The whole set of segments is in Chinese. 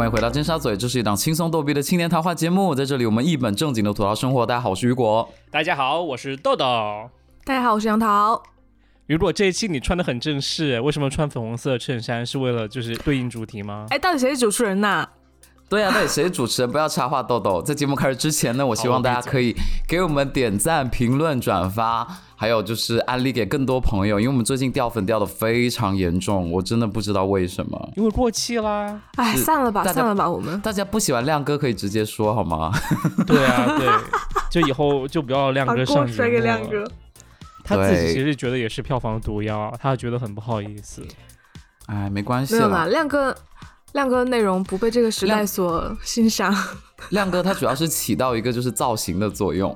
欢迎回到尖沙咀，这是一档轻松逗逼的青年谈话节目，在这里我们一本正经的吐槽生活。大家好，我是雨果。大家好，我是豆豆。大家好，我是杨桃。雨果，这一期你穿的很正式，为什么穿粉红色衬衫？是为了就是对应主题吗？哎，到底谁是主持人呐？对啊，到底谁主持人？不要插话，豆豆。在节目开始之前呢，我希望大家可以给我们点赞、评论、转发，还有就是安利给更多朋友，因为我们最近掉粉掉的非常严重，我真的不知道为什么。因为过气啦。哎，散了吧，散了吧，我们。大家不喜欢亮哥可以直接说好吗？对啊，对，就以后就不要亮哥上节目亮哥。他自己其实觉得也是票房毒药，他觉得很不好意思。哎，没关系了，亮哥。亮哥的内容不被这个时代所欣赏。亮哥他主要是起到一个就是造型的作用。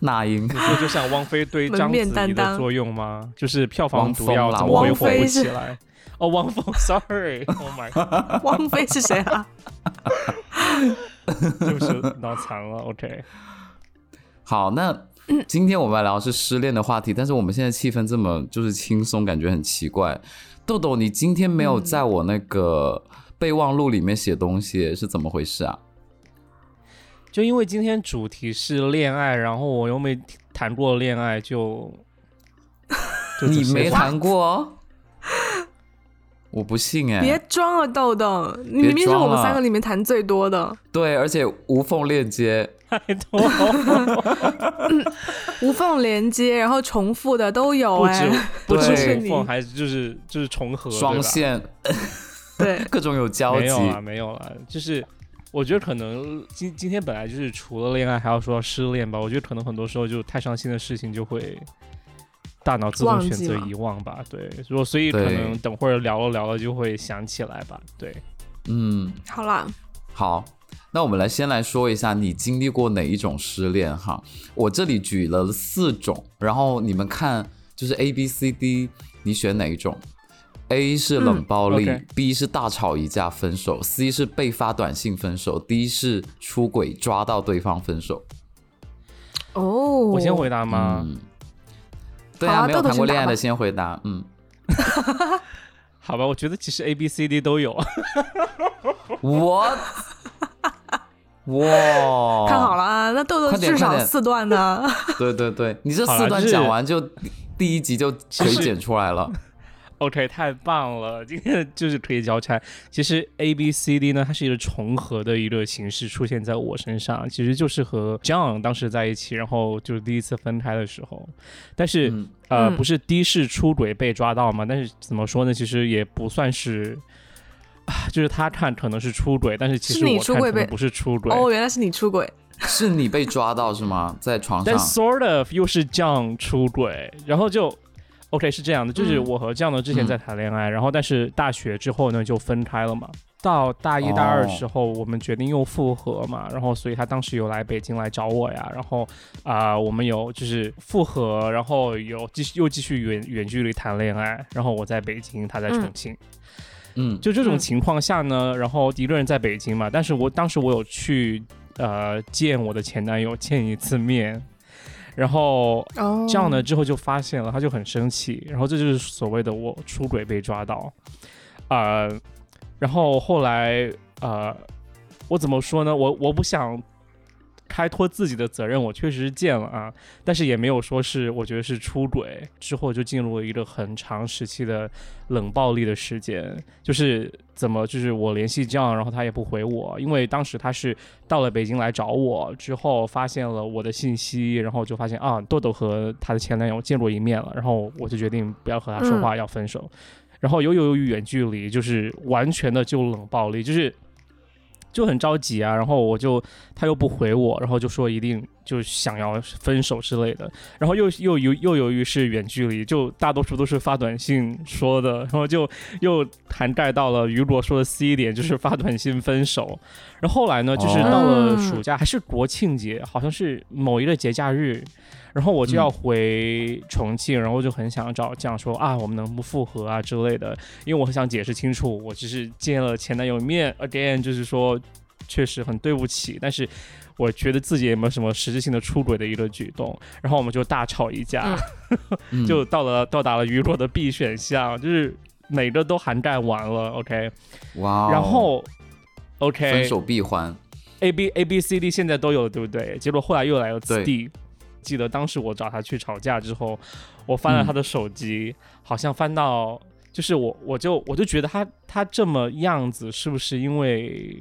那英，你说就像汪菲对章子怡的作用吗？就是票房毒药怎么会火不起来？哦，汪峰，Sorry，Oh my God，汪菲是谁啊？就是脑残了。OK，好，那今天我们来聊是失恋的话题，但是我们现在气氛这么就是轻松，感觉很奇怪。豆豆，你今天没有在我那个备忘录里面写东西，是怎么回事啊？就因为今天主题是恋爱，然后我又没谈过恋爱，就 你没谈过？我不信哎！别装了，豆豆，你明明是我们三个里面谈最多的。对，而且无缝链接。太多，无缝连接，然后重复的都有哎，不止无缝，还是就是就是重合双线，对，各种有交集。没有啊，没有啊，就是我觉得可能今今天本来就是除了恋爱还要说失恋吧，我觉得可能很多时候就太伤心的事情就会大脑自动选择遗忘吧，对，如果所以可能等会儿聊了聊了就会想起来吧，对，嗯，好啦，好。那我们来先来说一下你经历过哪一种失恋哈？我这里举了四种，然后你们看就是 A B C D，你选哪一种？A 是冷暴力，B 是大吵一架分手，C 是被发短信分手，D 是出轨抓到对方分手。哦，我先回答吗？对啊，没有谈过恋爱的先回答。嗯，好吧，我觉得其实 A B C D 都有。我。哇，看好了啊！那豆豆至少四段呢。对对对，你这四段讲完就第一集就可以剪出来了。OK，太棒了，今天就是可以交差。其实 A B C D 呢，它是一个重合的一个形式出现在我身上，其实就是和 John 当时在一起，然后就是第一次分开的时候。但是呃，不是的士出轨被抓到嘛？但是怎么说呢？其实也不算是。就是他看可能是出轨，但是其实我看可能不是出轨。哦，原来是你出轨，是你被抓到是吗？在床上。但 sort of 又是这样出轨，然后就 OK 是这样的，就是我和这样的之前在谈恋爱，然后但是大学之后呢就分开了嘛。到大一大二的时候，我们决定又复合嘛，然后所以他当时有来北京来找我呀，然后啊我们有就是复合，然后有继续又继续远远距离谈恋爱，然后我在北京，他在重庆。嗯，就这种情况下呢，然后一个人在北京嘛，但是我当时我有去呃见我的前男友见一次面，然后这样呢之后就发现了，他就很生气，然后这就是所谓的我出轨被抓到，呃，然后后来呃，我怎么说呢？我我不想。开脱自己的责任，我确实是见了啊，但是也没有说是我觉得是出轨，之后就进入了一个很长时期的冷暴力的时间，就是怎么就是我联系这样，然后他也不回我，因为当时他是到了北京来找我之后，发现了我的信息，然后就发现啊豆豆和他的前男友见过一面了，然后我就决定不要和他说话，要分手，然后又由于远距离，就是完全的就冷暴力，就是。就很着急啊，然后我就他又不回我，然后就说一定就想要分手之类的，然后又又由又由于是远距离，就大多数都是发短信说的，然后就又涵盖到了雨果说的 C 点，就是发短信分手。然后后来呢，就是到了暑假还是国庆节，好像是某一个节假日。然后我就要回重庆，然后就很想找这样说啊，我们能不复合啊之类的，因为我很想解释清楚，我只是见了前男友面，again，就是说确实很对不起，但是我觉得自己也没有什么实质性的出轨的一个举动，然后我们就大吵一架，就到了到达了雨果的 B 选项，就是每个都涵盖完了，OK，哇，然后 OK 分手闭环，A B A B C D 现在都有了，对不对？结果后来又来了 D，记得当时我找他去吵架之后，我翻了他的手机，好像翻到就是我我就我就觉得他他这么样子是不是因为？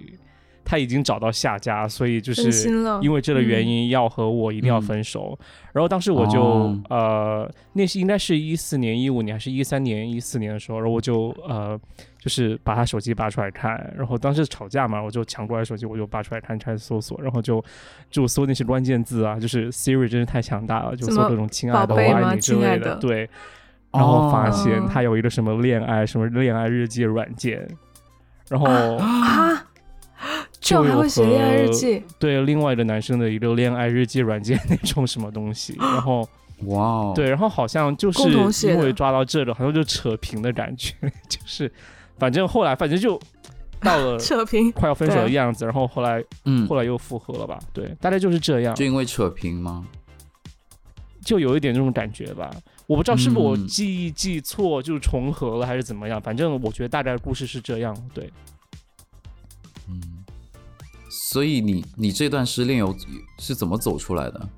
他已经找到下家，所以就是因为这个原因要和我一定要分手。然后当时我就呃，那是应该是一四年、一五年还是一三年、一四年的时候，然后我就呃，就是把他手机拔出来看。然后当时吵架嘛，我就抢过来手机，我就拔出来看，开始搜索，然后就就搜那些关键字啊，就是 Siri 真是太强大了，就搜各种“亲爱的”“我爱你”之类的。对，然后发现他有一个什么恋爱什么恋爱日记软件，然后啊。就还会写恋爱日记，对另外一个男生的一个恋爱日记软件那种什么东西，然后哇，对，然后好像就是因为抓到这个，好像就扯平的感觉，就是反正后来反正就到了 扯平。快要分手的样子，然后后来嗯，后来又复合了吧？对，大概就是这样，就因为扯平吗？就有一点这种感觉吧，我不知道是不是我记忆记错，就重合了还是怎么样，反正我觉得大概故事是这样，对，嗯。所以你你这段失恋有是怎么走出来的？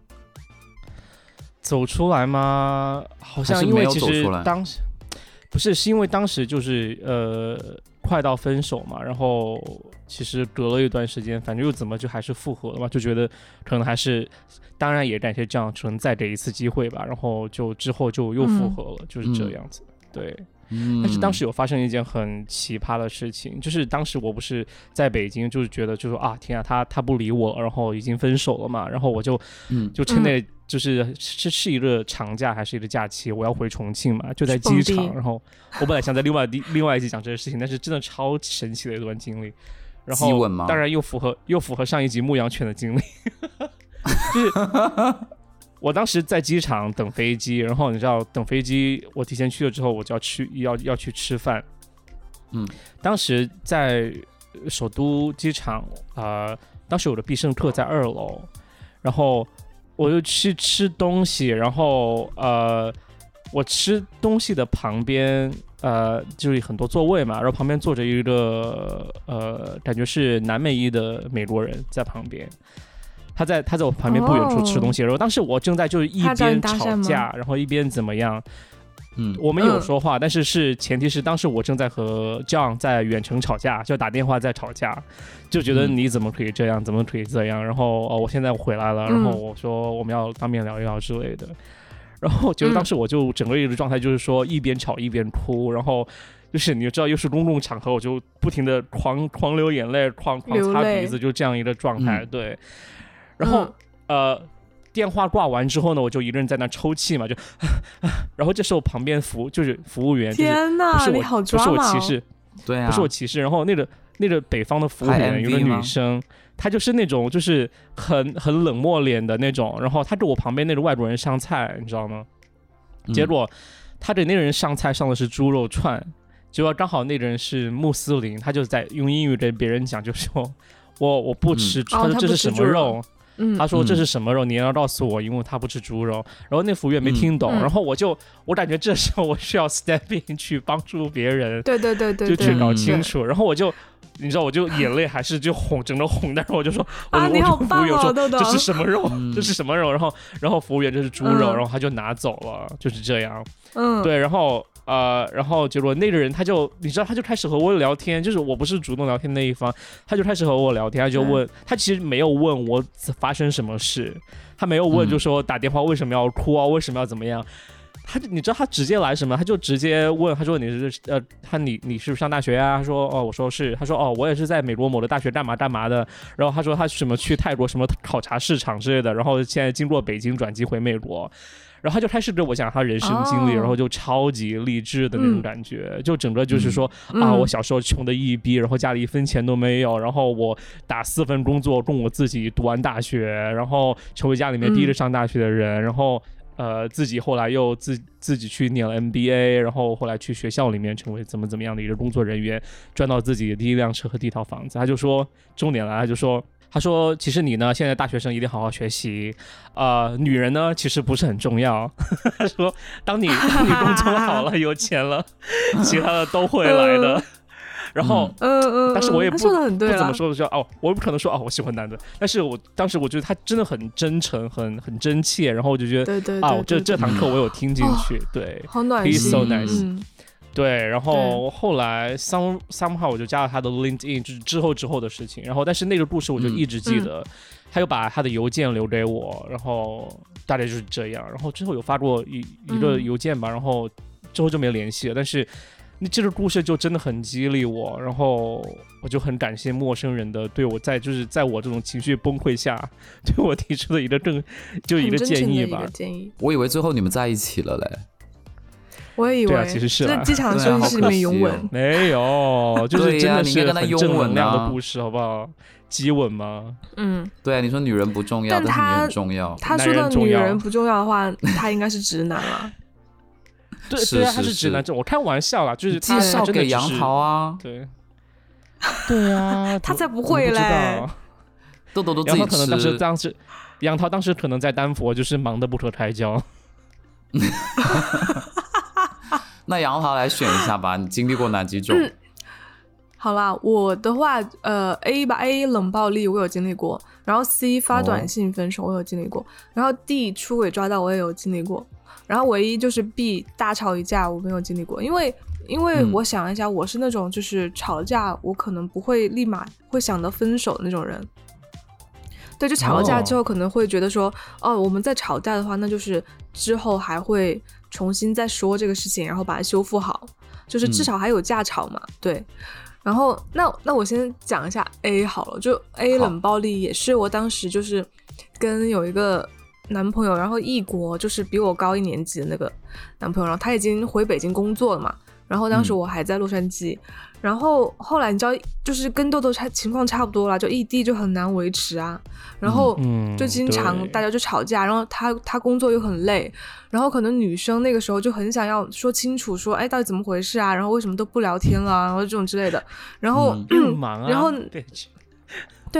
走出来吗？好像因为其实当时不是是因为当时就是呃快到分手嘛，然后其实隔了一段时间，反正又怎么就还是复合了嘛，就觉得可能还是当然也感谢这样，可能再给一次机会吧，然后就之后就又复合了，就是这样子，对。但是当时有发生一件很奇葩的事情，就是当时我不是在北京，就是觉得就说啊天啊，他他不理我，然后已经分手了嘛，然后我就嗯。就趁那就是是是一个长假还是一个假期，我要回重庆嘛，就在机场，然后我本来想在另外第另外一集讲这个事情，但是真的超神奇的一段经历，然后当然又符合又符合上一集牧羊犬的经历，就是。我当时在机场等飞机，然后你知道等飞机，我提前去了之后，我就要去要要去吃饭。嗯，当时在首都机场啊，当时我的必胜客在二楼，然后我就去吃东西，然后呃，我吃东西的旁边呃就是很多座位嘛，然后旁边坐着一个呃感觉是南美裔的美国人在旁边。他在他在我旁边不远处吃东西，然后当时我正在就是一边吵架，然后一边怎么样？嗯，我们有说话，但是是前提是当时我正在和 John 在远程吵架，就打电话在吵架，就觉得你怎么可以这样，怎么可以这样？然后哦，我现在回来了，然后我说我们要当面聊一聊之类的，然后觉得当时我就整个一个状态就是说一边吵一边哭，然后就是你知道又是公共场合，我就不停的狂狂流眼泪，狂狂擦鼻子，就这样一个状态，对。然后，呃，电话挂完之后呢，我就一个人在那抽泣嘛，就，然后这时候旁边服就是服务员，天呐，不是我，不是我歧视，对啊，不是我歧视。然后那个那个北方的服务员有个女生，她就是那种就是很很冷漠脸的那种。然后她给我旁边那个外国人上菜，你知道吗？结果她给那个人上菜上的是猪肉串，结果刚好那个人是穆斯林，他就在用英语跟别人讲，就说 我我不吃，他说这是什么肉？他说这是什么肉？你要告诉我，因为他不吃猪肉。然后那服务员没听懂，然后我就我感觉这时候我需要 step in 去帮助别人，对对对对，就去搞清楚。然后我就你知道，我就眼泪还是就红，整个红。但是我就说，我啊，你好棒哦，这是什么肉？这是什么肉？然后然后服务员这是猪肉，然后他就拿走了，就是这样。嗯，对，然后。呃，然后结果那个人他就，你知道，他就开始和我聊天，就是我不是主动聊天那一方，他就开始和我聊天，他就问他其实没有问我发生什么事，他没有问就说打电话为什么要哭啊，为什么要怎么样，他你知道他直接来什么？他就直接问，他说你是呃，他你你是不是上大学呀？他说哦，我说是，他说哦，我也是在美国某的大学干嘛干嘛的，然后他说他什么去泰国什么考察市场之类的，然后现在经过北京转机回美国。然后他就开始跟我讲他人生经历，然后就超级励志的那种感觉，就整个就是说啊，我小时候穷的一逼，然后家里一分钱都没有，然后我打四份工作供我自己读完大学，然后成为家里面第一个上大学的人，然后呃自己后来又自自己去念了 MBA，然后后来去学校里面成为怎么怎么样的一个工作人员，赚到自己的第一辆车和第一套房子。他就说重点来，他就说他说：“其实你呢，现在大学生一定好好学习，呃，女人呢其实不是很重要。”他说：“当你当你工作好了，有钱了，其他的都会来的。”然后，嗯嗯，但是我也不说的很对不怎么说的说哦，我不可能说哦，我喜欢男的。但是我当时我觉得他真的很真诚，很很真切，然后我就觉得对对啊，这这堂课我有听进去，对，好暖心，so nice。对，然后后来 some somehow 我就加了他的 LinkedIn，就是之后之后的事情。然后，但是那个故事我就一直记得，他又把他的邮件留给我，然后大概就是这样。然后之后有发过一一个邮件吧，然后之后就没联系了。但是那这个故事就真的很激励我，然后我就很感谢陌生人的对我在就是在我这种情绪崩溃下对我提出的一个更就一个建议吧。建议。我以为最后你们在一起了嘞。我也以为啊，其实是在机场休息室里面拥吻，没有，就是真的是很正能量的故事，好不好？激吻吗？嗯，对啊，你说女人不重要，但是你很重要。他说的女人不重要的话，他应该是直男了。对对啊，他是直男，就我开玩笑啦，就是介绍给杨桃啊，对，对啊，他才不会嘞，豆豆都自己可能当时当时杨桃当时可能在丹佛，就是忙得不可开交。那杨桃来选一下吧，你经历过哪几种？好啦，我的话，呃，A 吧，A 冷暴力我有经历过，然后 C 发短信分手我有经历过，然后 D 出轨抓到我也有经历过，然后唯一就是 B 大吵一架我没有经历过，因为因为我想一下，我是那种就是吵架我可能不会立马会想到分手的那种人，对，就吵了架之后可能会觉得说，哦，我们在吵架的话，那就是之后还会。重新再说这个事情，然后把它修复好，就是至少还有架吵嘛。对，然后那那我先讲一下 A 好了，就 A 冷暴力也是我当时就是跟有一个男朋友，然后异国就是比我高一年级的那个男朋友，然后他已经回北京工作了嘛，然后当时我还在洛杉矶。然后后来你知道，就是跟豆豆差情况差不多了，就异地就很难维持啊。然后就经常大家就吵架，然后他他工作又很累，然后可能女生那个时候就很想要说清楚，说哎到底怎么回事啊？然后为什么都不聊天了？然后这种之类的。然后忙啊。然后对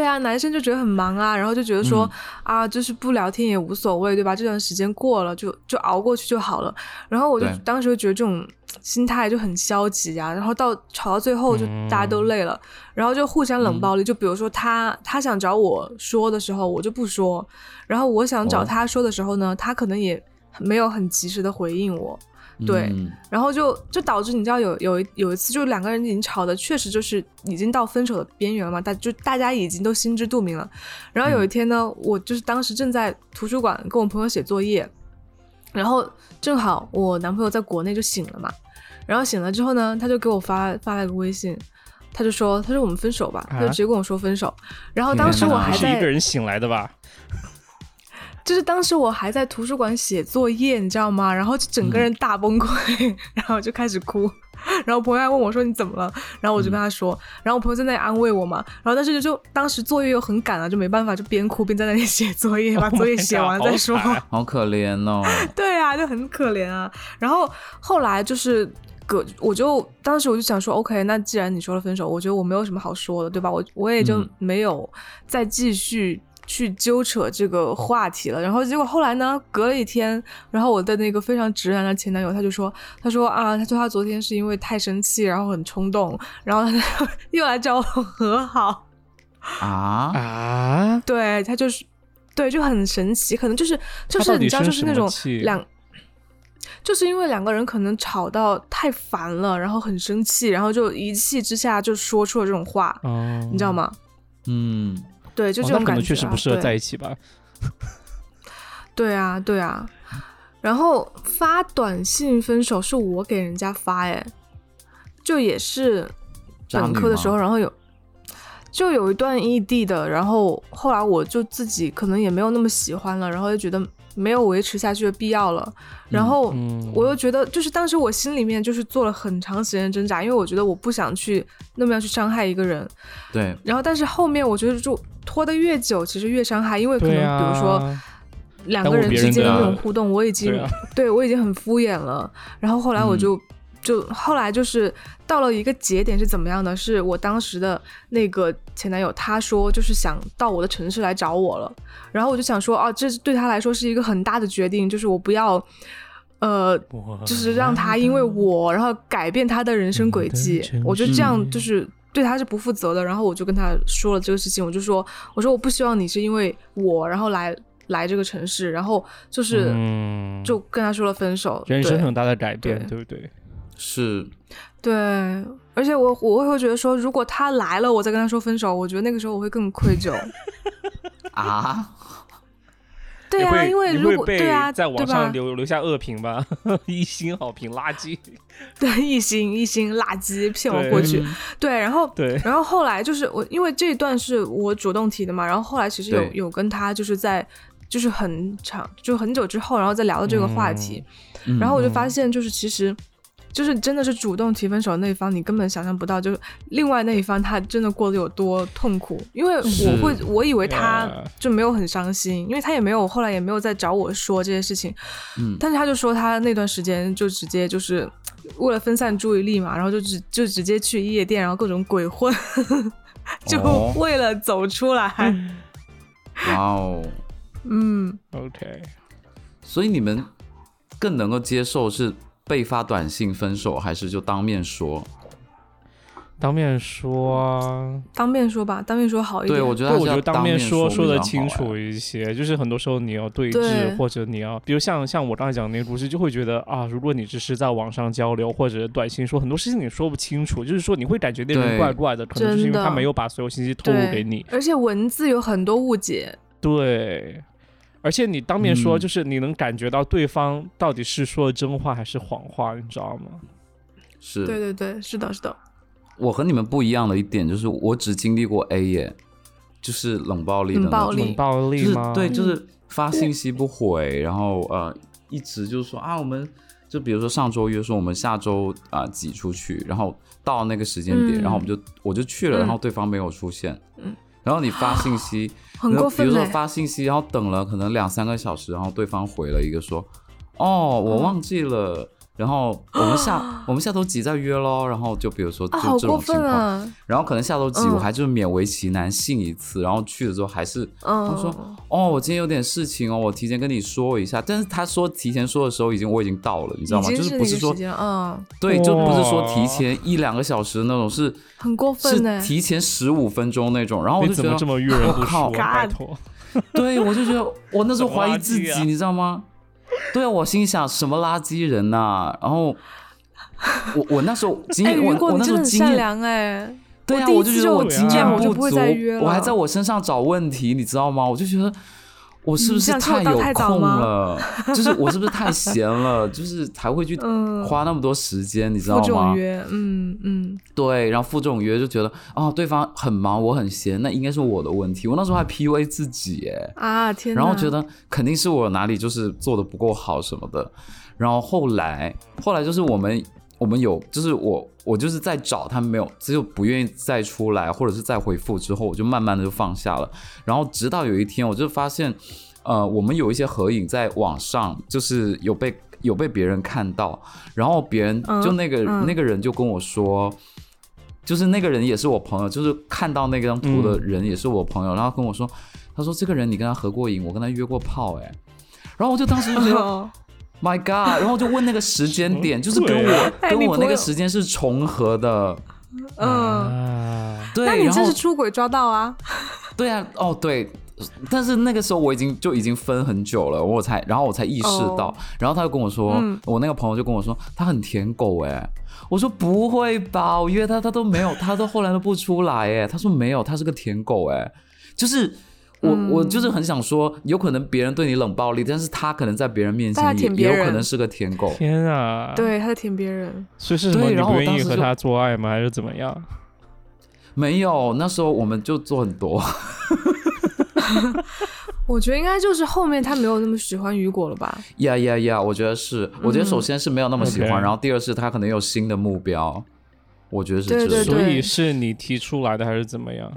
啊，男生就觉得很忙啊，然后就觉得说啊，就是不聊天也无所谓，对吧？这段时间过了就就熬过去就好了。然后我就当时就觉得这种心态就很消极啊。然后到吵到最后就大家都累了，然后就互相冷暴力。就比如说他他想找我说的时候，我就不说；然后我想找他说的时候呢，他可能也没有很及时的回应我。对，然后就就导致你知道有有有一次，就两个人已经吵的确实就是已经到分手的边缘了嘛，大就大家已经都心知肚明了。然后有一天呢，我就是当时正在图书馆跟我朋友写作业，然后正好我男朋友在国内就醒了嘛，然后醒了之后呢，他就给我发发了个微信，他就说他说我们分手吧，他就直接跟我说分手。然后当时我还在一个人醒来的吧。就是当时我还在图书馆写作业，你知道吗？然后就整个人大崩溃，然后就开始哭。然后朋友还问我说：“你怎么了？”然后我就跟他说，然后我朋友在那里安慰我嘛。然后但是就当时作业又很赶啊，就没办法，就边哭边在那里写作业，把作业写完再说。好可怜哦。对啊，就很可怜啊。然后后来就是隔，我就当时我就想说，OK，那既然你说了分手，我觉得我没有什么好说的，对吧？我我也就没有再继续。去纠扯这个话题了，然后结果后来呢，隔了一天，然后我的那个非常直男的前男友他就说，他说啊，他说他昨天是因为太生气，然后很冲动，然后他 又来找我和好啊啊，对他就是对就很神奇，可能就是就是你知道就是那种两，就是因为两个人可能吵到太烦了，然后很生气，然后就一气之下就说出了这种话，你知道吗？嗯。对，就这种感觉，确实不适合在一起吧。对啊，对啊。然后发短信分手是我给人家发，哎，就也是本科的时候，然后有就有一段异地的，然后后来我就自己可能也没有那么喜欢了，然后就觉得。没有维持下去的必要了，然后我又觉得，就是当时我心里面就是做了很长时间的挣扎，因为我觉得我不想去那么样去伤害一个人，对。然后但是后面我觉得就拖得越久，其实越伤害，因为可能比如说两个人之间的那种互动，我已经对我已经很敷衍了，然后后来我就。就后来就是到了一个节点是怎么样的？是我当时的那个前男友，他说就是想到我的城市来找我了，然后我就想说，哦，这对他来说是一个很大的决定，就是我不要，呃，就是让他因为我然后改变他的人生轨迹，我觉得这样就是对他是不负责的。然后我就跟他说了这个事情，我就说，我说我不希望你是因为我然后来。来这个城市，然后就是就跟他说了分手，人生很大的改变，对不对？是，对，而且我我会觉得说，如果他来了，我再跟他说分手，我觉得那个时候我会更愧疚 啊。对啊，因为如果对啊，在网上留留下恶评吧，一星好评，垃圾。对，一星一星垃圾，骗我过去。对，然后对，然后后来就是我，因为这一段是我主动提的嘛，然后后来其实有有跟他就是在。就是很长，就很久之后，然后再聊到这个话题，然后我就发现，就是其实，就是真的是主动提分手的那一方，你根本想象不到，就是另外那一方他真的过得有多痛苦。因为我会，我以为他就没有很伤心，因为他也没有后来也没有再找我说这些事情。嗯，但是他就说他那段时间就直接就是为了分散注意力嘛，然后就直就直接去夜店，然后各种鬼混，就为了走出来。哇哦！嗯，OK，所以你们更能够接受是被发短信分手，还是就当面说？当面说，当面说吧，当面说好一点。对，我觉得我觉得当面说说的清楚一些。就是很多时候你要对峙，或者你要，比如像像我刚才讲的那个故事，就会觉得啊，如果你只是在网上交流或者短信说很多事情你说不清楚，就是说你会感觉那人怪怪的，可能就是因为他没有把所有信息透露给你，而且文字有很多误解。对。而且你当面说，就是你能感觉到对方到底是说真话还是谎话，你知道吗？是，对对对，是的，是的。我和你们不一样的一点就是，我只经历过 A 耶，就是冷暴力的冷暴力，冷暴力吗？对，就是发信息不回，然后呃，一直就是说啊，我们就比如说上周约说我们下周啊挤出去，然后到那个时间点，然后我们就我就去了，然后对方没有出现，嗯，然后你发信息。很过分比如说发信息，然后等了可能两三个小时，然后对方回了一个说：“哦，我忘记了。”然后我们下 我们下周几再约喽。然后就比如说就这种情况，然后可能下周几我还就是勉为其难信一次，然后去了之后还是他说哦我今天有点事情哦，我提前跟你说一下。但是他说提前说的时候已经我已经到了，你知道吗？就是不是说嗯对，就不是说提前一两个小时那种，是很过分是提前十五分钟那种。然后我就觉得这么遇人不淑，拜托。对，我就觉得我那时候怀疑自己，你知道吗？对啊，我心想什么垃圾人呐？然后我我那时候经验，我我那时候经验，哎，对啊，我就觉得我经验不足，我还在我身上找问题，你知道吗？我就觉得。我是不是太有空了？就是我是不是太闲了？就是才会去花那么多时间，你知道吗？嗯嗯，对，然后赴这种约就觉得啊，对方很忙，我很闲，那应该是我的问题。我那时候还 PUA 自己，哎啊天，然后觉得肯定是我哪里就是做的不够好什么的。然后后来，后来就是我们。我们有，就是我，我就是在找他没有，只有不愿意再出来，或者是再回复之后，我就慢慢的就放下了。然后直到有一天，我就发现，呃，我们有一些合影在网上，就是有被有被别人看到，然后别人就那个那个人就跟我说，就是那个人也是我朋友，就是看到那张图的人也是我朋友，然后跟我说，他说这个人你跟他合过影，我跟他约过炮，哎，然后我就当时就觉得。My God！然后就问那个时间点，就是跟我跟我那个时间是重合的。嗯，对。那你这是出轨抓到啊？对啊，哦对。但是那个时候我已经就已经分很久了，我才然后我才意识到。然后他就跟我说，我那个朋友就跟我说，他很舔狗哎。我说不会吧？我约他他都没有，他都后来都不出来哎。他说没有，他是个舔狗哎，就是。我我就是很想说，有可能别人对你冷暴力，但是他可能在别人面前也有可能是个舔狗。天啊！对，他在舔别人。所以是什么？你不愿意和他做爱吗？还是怎么样？没有，那时候我们就做很多。我觉得应该就是后面他没有那么喜欢雨果了吧？呀呀呀！我觉得是，我觉得首先是没有那么喜欢，然后第二是他可能有新的目标。我觉得是这样。所以是你提出来的还是怎么样？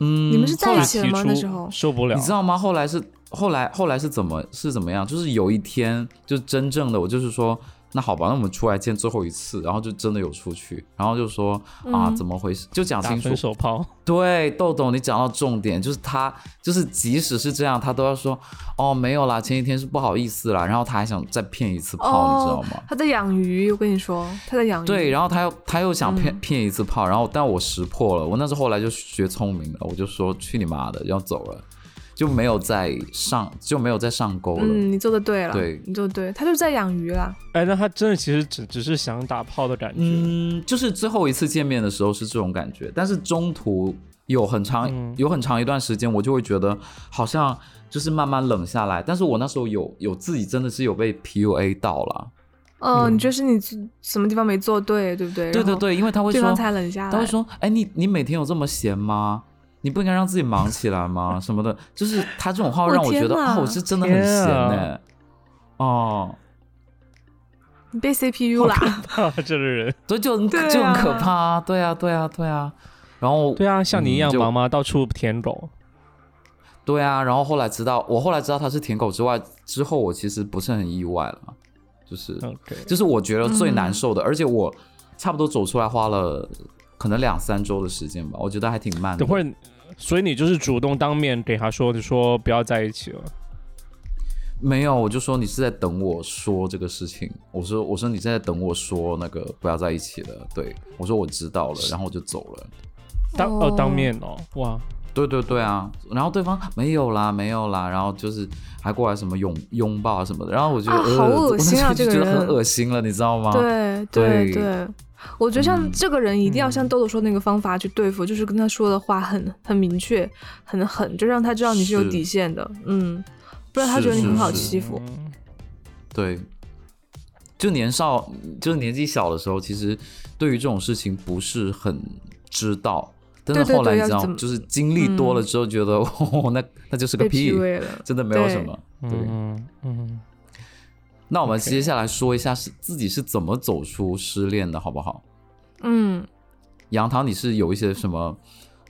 嗯，你们是在一起了吗？那时候受不了，你知道吗？后来是后来后来是怎么是怎么样？就是有一天，就真正的我就是说那好吧，那我们出来见最后一次，然后就真的有出去，然后就说啊，怎么回事？就讲清楚。分手炮。对，豆豆，你讲到重点，就是他，就是即使是这样，他都要说哦，没有啦，前几天是不好意思啦，然后他还想再骗一次炮，你知道吗？他在养鱼，我跟你说，他在养鱼。对，然后他又他又想骗骗一次炮，然后但我识破了，我那时候后来就学聪明了，我就说去你妈的，要走了。就没有再上，就没有再上钩了。嗯，你做的对了，对，你做的对，他就在养鱼啦。哎，那他真的其实只只是想打炮的感觉。嗯，就是最后一次见面的时候是这种感觉，但是中途有很长有很长一段时间，我就会觉得好像就是慢慢冷下来。但是我那时候有有自己真的是有被 PUA 到了。哦，你觉得是你什么地方没做对，对不对？对对对，因为他会说，才冷下来。他会说，哎，你你每天有这么闲吗？你不应该让自己忙起来吗？什么的，就是他这种话让我觉得啊，我是真的很闲呢。哦，你被 CPU 了，这个人，所以就就很可怕。对啊，对啊，对啊。然后对啊，像你一样忙吗？到处舔狗。对啊，然后后来知道，我后来知道他是舔狗之外，之后我其实不是很意外了。就是，就是我觉得最难受的，而且我差不多走出来花了。可能两三周的时间吧，我觉得还挺慢的。等会儿，所以你就是主动当面给他说，就说不要在一起了。没有，我就说你是在等我说这个事情。我说，我说你在等我说那个不要在一起了。对，我说我知道了，然后我就走了。当哦，当面哦，哇，对对对啊。然后对方没有啦，没有啦，然后就是还过来什么拥拥抱啊什么的。然后我觉得好恶心啊，这个人觉得很恶心了，你知道吗？对对对。我觉得像这个人一定要像豆豆说那个方法去对付，就是跟他说的话很很明确、很狠，就让他知道你是有底线的，嗯，不然他觉得你很好欺负。对，就年少就是年纪小的时候，其实对于这种事情不是很知道，但是后来你知道，就是经历多了之后，觉得 哦，那那就是个屁，真的没有什么。对，嗯。那我们接下来说一下是自己是怎么走出失恋的，好不好？嗯，杨桃，你是有一些什么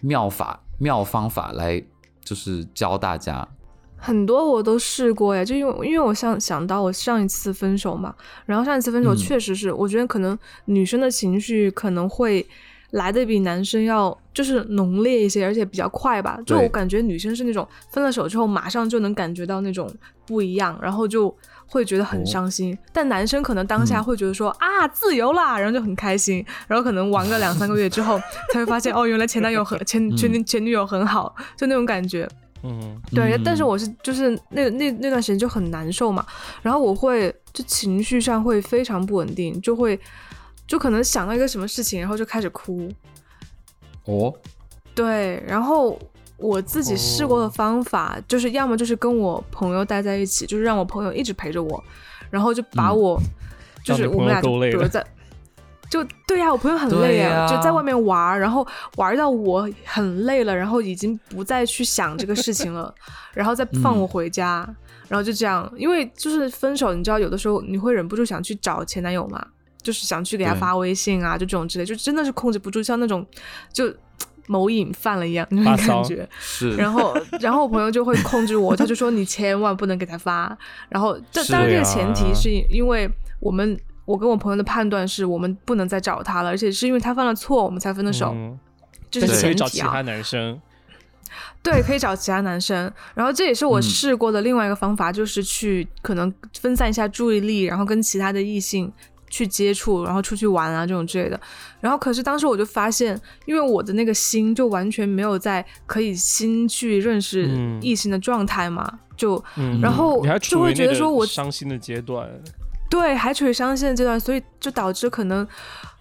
妙法、妙方法来，就是教大家？很多我都试过呀，就因为因为我想想到我上一次分手嘛，然后上一次分手确实是，我觉得可能女生的情绪可能会来的比男生要就是浓烈一些，而且比较快吧。就我感觉女生是那种分了手之后马上就能感觉到那种不一样，然后就。会觉得很伤心，但男生可能当下会觉得说啊自由啦，然后就很开心，然后可能玩个两三个月之后，才会发现哦，原来前男友和前前前女友很好，就那种感觉。嗯，对。但是我是就是那那那段时间就很难受嘛，然后我会就情绪上会非常不稳定，就会就可能想到一个什么事情，然后就开始哭。哦，对，然后。我自己试过的方法就是，要么就是跟我朋友待在一起，就是让我朋友一直陪着我，然后就把我，就是我们俩比如在，就对呀，我朋友很累啊，就在外面玩，然后玩到我很累了，然后已经不再去想这个事情了，然后再放我回家，然后就这样，因为就是分手，你知道，有的时候你会忍不住想去找前男友嘛，就是想去给他发微信啊，就这种之类，就真的是控制不住，像那种就。某瘾犯了一样那种感觉，是。然后，然后我朋友就会控制我，他就说你千万不能给他发。然后，这当然这个前提是因为我们，我跟我朋友的判断是我们不能再找他了，而且是因为他犯了错，我们才分的手。这是前提啊。可以找其他男生。对，可以找其他男生。然后这也是我试过的另外一个方法，就是去可能分散一下注意力，然后跟其他的异性。去接触，然后出去玩啊，这种之类的。然后，可是当时我就发现，因为我的那个心就完全没有在可以心去认识异性的状态嘛，就，然后就会觉得说我伤心的阶段，对，还处于伤心的阶段，所以就导致可能。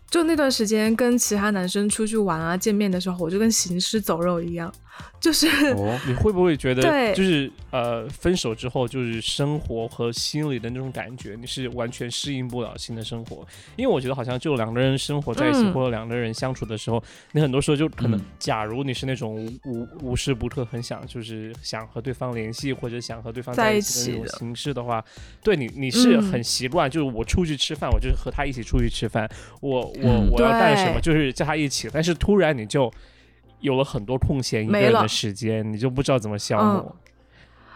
就那段时间跟其他男生出去玩啊，见面的时候，我就跟行尸走肉一样，就是 你会不会觉得，就是呃，分手之后就是生活和心里的那种感觉，你是完全适应不了新的生活？因为我觉得好像就两个人生活在一起或者两个人相处的时候，你很多时候就可能，假如你是那种无无时不刻很想就是想和对方联系或者想和对方在一起的那种形式的话，对你你是很习惯，就是我出去吃饭，我就是和他一起出去吃饭，我。我我要干什么？就是叫他一起，但是突然你就有了很多空闲一个人的时间，你就不知道怎么消磨。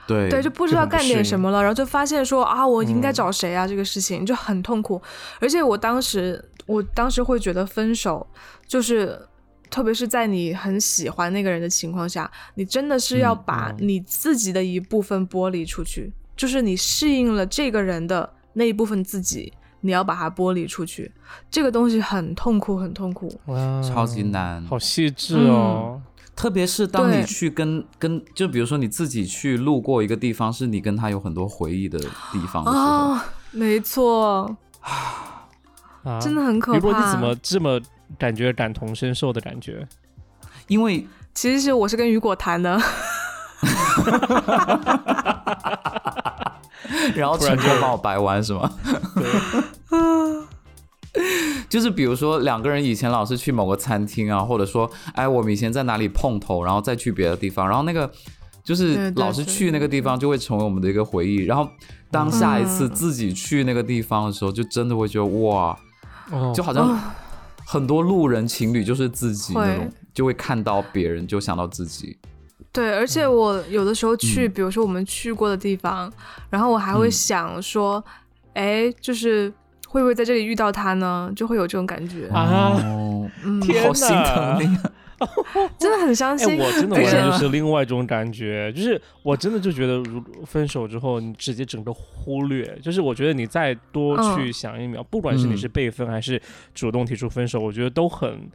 对对，就不知道干点什么了，然后就发现说啊，我应该找谁啊？这个事情就很痛苦。而且我当时，我当时会觉得分手，就是特别是在你很喜欢那个人的情况下，你真的是要把你自己的一部分剥离出去，就是你适应了这个人的那一部分自己，你要把它剥离出去，这个东西很痛苦，很痛苦，哇，超级难，好细致哦。特别是当你去跟跟，就比如说你自己去路过一个地方，是你跟他有很多回忆的地方的时候，没错，啊，真的很可怕。如果你怎么这么感觉感同身受的感觉？因为其实是我是跟雨果谈的，然后成功把我掰弯是吗？对。就是比如说两个人以前老是去某个餐厅啊，或者说哎我们以前在哪里碰头，然后再去别的地方，然后那个就是老是去那个地方就会成为我们的一个回忆。然后当下一次自己去那个地方的时候，就真的会觉得哇，就好像很多路人情侣就是自己那种，就会看到别人就想到自己。对，而且我有的时候去，比如说我们去过的地方，然后我还会想说，哎，就是。会不会在这里遇到他呢？就会有这种感觉啊！嗯，好心疼你，真的很伤心。我真的完全就是另外一种感觉，就是我真的就觉得，如分手之后，你直接整个忽略。就是我觉得你再多去想一秒，不管是你是被分还是主动提出分手，我觉得都很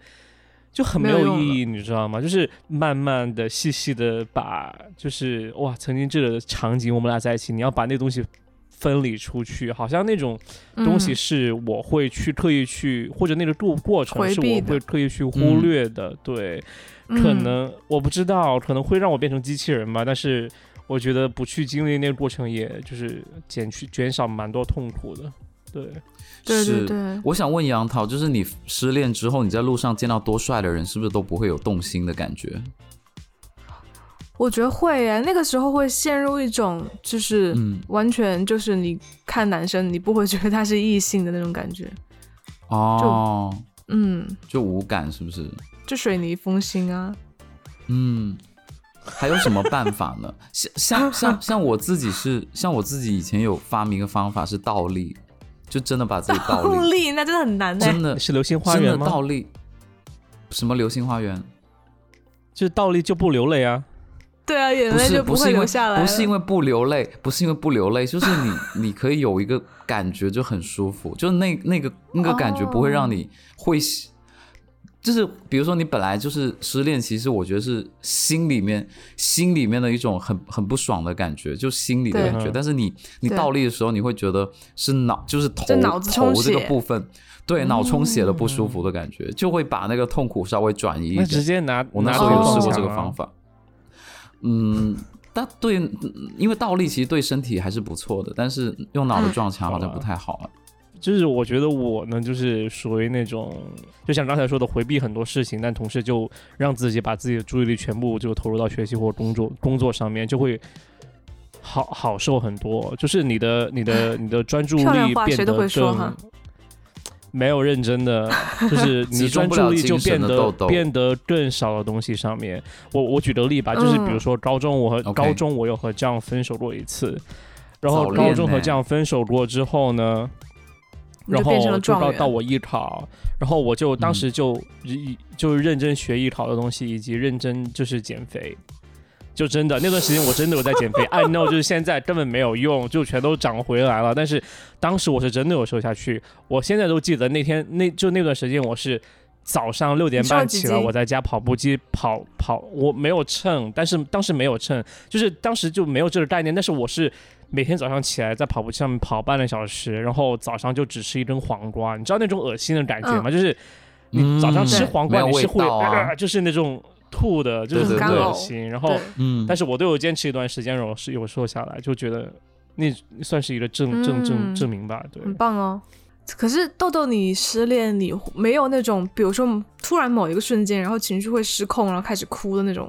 就很没有意义，你知道吗？就是慢慢的、细细的把，就是哇，曾经这个场景我们俩在一起，你要把那东西。分离出去，好像那种东西是我会去刻意去，或者那个过过程是我会刻意去忽略的。对，可能我不知道，可能会让我变成机器人吧。但是我觉得不去经历那个过程，也就是减去减少蛮多痛苦的。对，对对对。我想问杨桃，就是你失恋之后，你在路上见到多帅的人，是不是都不会有动心的感觉？我觉得会耶，那个时候会陷入一种就是完全就是你看男生，你不会觉得他是异性的那种感觉，哦，嗯，就无感是不是？就水泥封心啊，嗯，还有什么办法呢？像像像像我自己是，像我自己以前有发明一个方法是倒立，就真的把自己倒立，那真的很难，真的是流星花园吗？倒立，什么流星花园？就是倒立就不流泪啊。对啊，眼泪就不会流下来。不是因为不流泪，不是因为不流泪，就是你你可以有一个感觉就很舒服，就是那那个那个感觉不会让你会，就是比如说你本来就是失恋，其实我觉得是心里面心里面的一种很很不爽的感觉，就心里的感觉。但是你你倒立的时候，你会觉得是脑就是头头这个部分，对脑充血的不舒服的感觉，就会把那个痛苦稍微转移一点。直接拿我那时候有试过这个方法。嗯，但对，因为倒立其实对身体还是不错的，但是用脑子撞墙好像不太好啊。就是我觉得我呢，就是属于那种，就像刚才说的，回避很多事情，但同时就让自己把自己的注意力全部就投入到学习或工作工作上面，就会好好受很多。就是你的你的你的专注力变得更。没有认真的，就是你专注力就变得变得更少的东西上面。我我举个例吧，就是比如说高中，我和高中我有和这样分手过一次，然后高中和这样分手过之后呢，然后就到到我艺考，然后我就当时就就认真学艺考的东西，以及认真就是减肥。就真的那段时间我真的有在减肥，I know，就是现在根本没有用，就全都长回来了。但是当时我是真的有瘦下去，我现在都记得那天那就那段时间我是早上六点半起来，我在家跑步机跑跑，我没有秤，但是当时没有秤，就是当时就没有这个概念。但是我是每天早上起来在跑步机上面跑半个小时，然后早上就只吃一根黄瓜，你知道那种恶心的感觉吗？就是你早上吃黄瓜你是会就是那种。吐的就是很恶心，然后，嗯，但是我都有坚持一段时间，然后是有瘦下来，就觉得那算是一个证证证证明吧，对，很棒哦。可是豆豆，你失恋，你没有那种，比如说突然某一个瞬间，然后情绪会失控，然后开始哭的那种，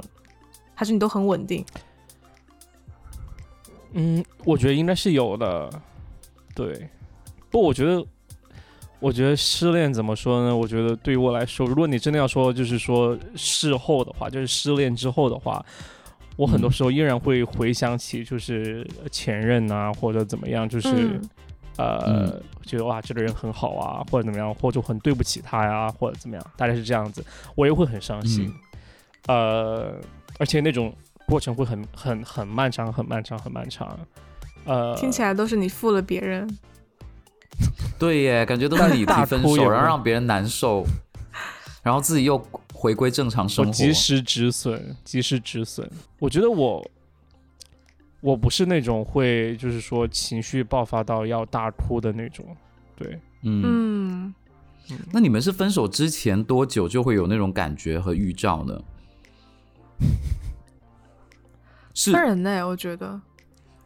还是你都很稳定？嗯，我觉得应该是有的，对，不，我觉得。我觉得失恋怎么说呢？我觉得对于我来说，如果你真的要说，就是说事后的话，就是失恋之后的话，我很多时候依然会回想起就是前任啊，或者怎么样，就是。呃，觉得哇，这个人很好啊，或者怎么样，或者很对不起他呀，或者怎么样，大概是这样子，我也会很伤心。呃，而且那种过程会很很很漫长，很漫长，很漫长。呃，听起来都是你负了别人。对耶，感觉都是你提分手，然后让别人难受，然后自己又回归正常生活，及时止损，及时止损。我觉得我。我不是那种会，就是说情绪爆发到要大哭的那种，对，嗯，那你们是分手之前多久就会有那种感觉和预兆呢？是人呢，我觉得，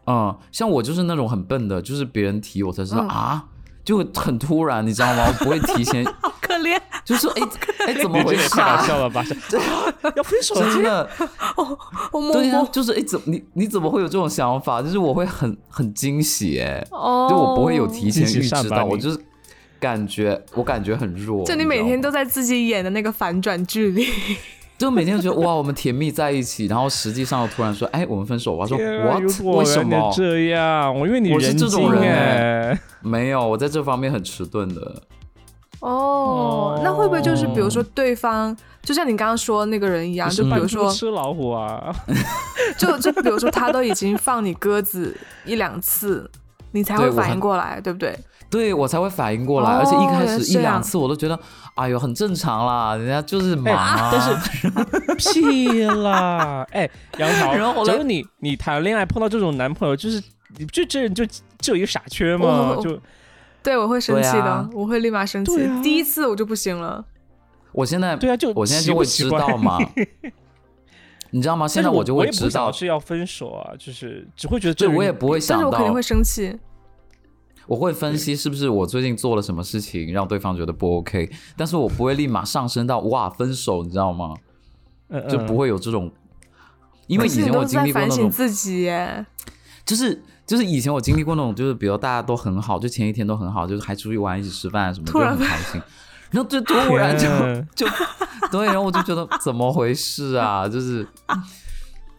嗯，像我就是那种很笨的，就是别人提我才知道啊。就很突然，你知道吗？我 不会提前。好可怜。就是哎哎，怎么回事？太搞笑了吧？要分手真的。哦，对呀，就是哎，怎你你怎么会有这种想法？就是我会很很惊喜哎，就我不会有提前预知到，我就是感觉我感觉很弱。就你每天都在自己演的那个反转剧里。就每天都觉得哇，我们甜蜜在一起，然后实际上突然说，哎，我们分手。我说，What？为什么这样？我因为你是这种人哎，没有，我在这方面很迟钝的。哦，那会不会就是比如说对方，就像你刚刚说那个人一样，就比如说吃老虎啊，就就比如说他都已经放你鸽子一两次，你才会反应过来，对不对？对我才会反应过来，而且一开始一两次我都觉得，哎呦，很正常啦，人家就是忙啊。但是 屁啦，哎，杨桃，然后假如你你谈恋爱碰到这种男朋友，就是你就这人就就一个傻缺吗？就对我会生气的，我会立马生气。第一次我就不行了。我现在对啊，就我现在就会知道嘛。你知道吗？现在我就会知道是要分手啊，就是只会觉得对我也不会想到，但是我肯定会生气。我会分析是不是我最近做了什么事情让对方觉得不 OK，但是我不会立马上升到哇分手，你知道吗？就不会有这种，因为以前我经历过那种自己，就是就是以前我经历过那种，就是比如大家都很好，就前一天都很好，就是还出去玩一起吃饭什么，就很开心，然后就突然就就对，然后我就觉得怎么回事啊？就是。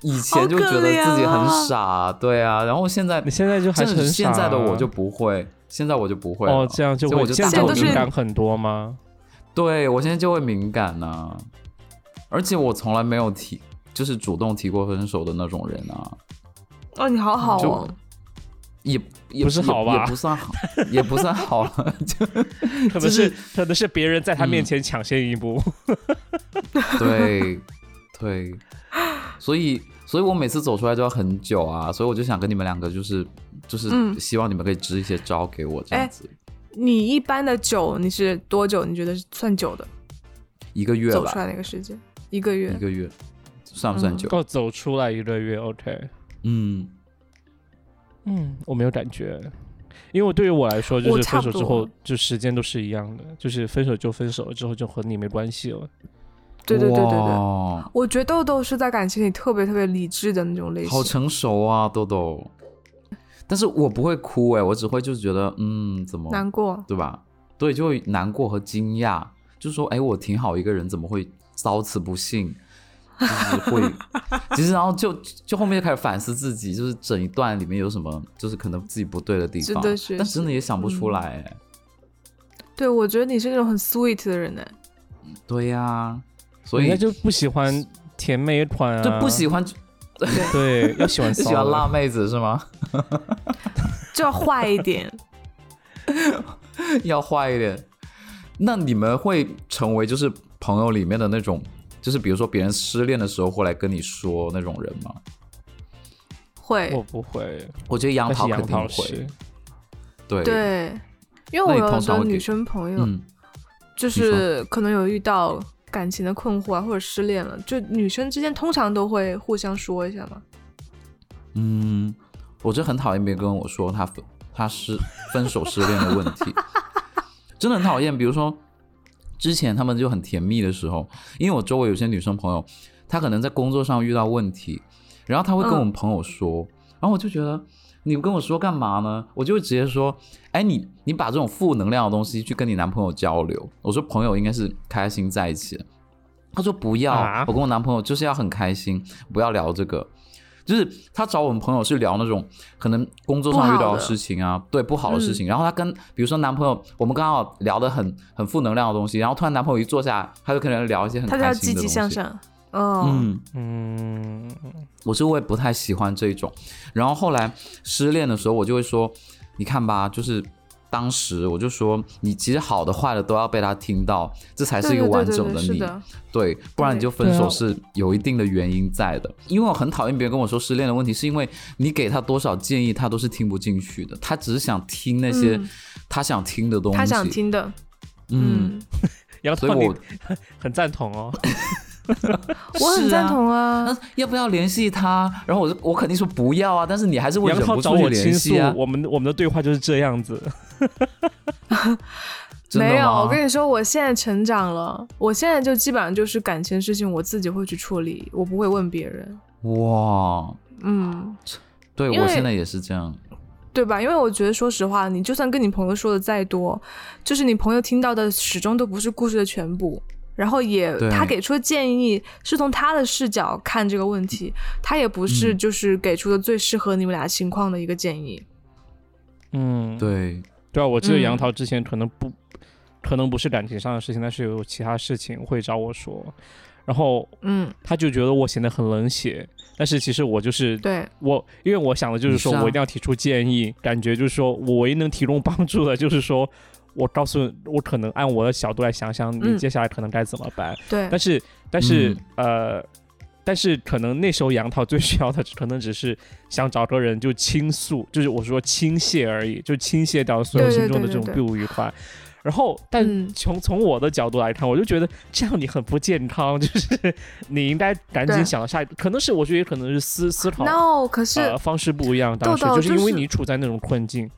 以前就觉得自己很傻，对啊，然后现在你现在就还是现在的我就不会，现在我就不会哦，这样就我就现在敏感很多吗？对我现在就会敏感呢，而且我从来没有提，就是主动提过分手的那种人啊。哦，你好好哦，也也不是好吧，也不算好，也不算好了，就 可能是可能是别人在他面前抢先一步。对对，所以。所以我每次走出来都要很久啊，所以我就想跟你们两个，就是就是希望你们可以支一些招给我这样子。你一般的久你是多久？你觉得算久的？一个月吧。走出来那个时间，一个月。一个月算不算久？够走出来一个月，OK。嗯嗯，我没有感觉，因为我对于我来说，就是分手之后就时间都是一样的，就是分手就分手了之后就和你没关系了。对对对对对，我觉得豆豆是在感情里特别特别理智的那种类型，好成熟啊，豆豆。但是我不会哭哎，我只会就是觉得嗯，怎么难过，对吧？对，就会难过和惊讶，就是说哎，我挺好一个人，怎么会遭此不幸？就是会，其实然后就就后面就开始反思自己，就是整一段里面有什么，就是可能自己不对的地方，但真的也想不出来哎。对，我觉得你是那种很 sweet 的人呢。对呀。所以就不喜欢甜美款啊，就不喜欢，对，要喜欢 喜欢辣妹子是吗？就要坏一点，要坏一点。那你们会成为就是朋友里面的那种，就是比如说别人失恋的时候会来跟你说那种人吗？会，我不会。我觉得杨桃肯定会。对对，因为我有很多女生朋友，就是可能有遇到。感情的困惑啊，或者失恋了，就女生之间通常都会互相说一下嘛。嗯，我就很讨厌别人跟我说他分他失分手失恋的问题，真的很讨厌。比如说之前他们就很甜蜜的时候，因为我周围有些女生朋友，她可能在工作上遇到问题，然后她会跟我们朋友说，然后我就觉得。你跟我说干嘛呢？我就会直接说，哎，你你把这种负能量的东西去跟你男朋友交流。我说朋友应该是开心在一起的。他说不要，我跟我男朋友就是要很开心，不要聊这个。就是他找我们朋友是聊那种可能工作上遇到的事情啊，对不好的事情。然后他跟比如说男朋友，我们刚好聊的很很负能量的东西，然后突然男朋友一坐下，他就可能聊一些很开心的东西。他积极向上。嗯。嗯，我是会不太喜欢这种。然后后来失恋的时候，我就会说，你看吧，就是。当时我就说，你其实好的坏的都要被他听到，这才是一个完整的你。对，不然你就分手是有一定的原因在的。因为我很讨厌别人跟我说失恋的问题，是因为你给他多少建议，他都是听不进去的。他只是想听那些他想听的东西。他想听的，嗯，所以我很赞同哦。我很赞同啊，那要不要联系他？然后我我肯定说不要啊，但是你还是会忍不住联系啊。我们我们的对话就是这样子。没有，我跟你说，我现在成长了，我现在就基本上就是感情事情我自己会去处理，我不会问别人。哇，嗯，对我现在也是这样，对吧？因为我觉得，说实话，你就算跟你朋友说的再多，就是你朋友听到的始终都不是故事的全部。然后也，他给出的建议是从他的视角看这个问题，他也不是就是给出的最适合你们俩情况的一个建议。嗯，对，对啊，我记得杨桃之前可能不，可能不是感情上的事情，但是有其他事情会找我说，然后，嗯，他就觉得我显得很冷血，但是其实我就是对。我，因为我想的就是说我一定要提出建议，感觉就是说我唯一能提供帮助的就是说。我告诉我可能按我的角度来想想，你接下来可能该怎么办？对，但是但是呃，但是可能那时候杨桃最需要的可能只是想找个人就倾诉，就是我说倾泻而已，就倾泻掉所有心中的这种不愉快。然后，但从从我的角度来看，我就觉得这样你很不健康，就是 你应该赶紧想到下一可能是我觉得也可能是思思考，no，可是方式不一样，当时就是因为你处在那种困境。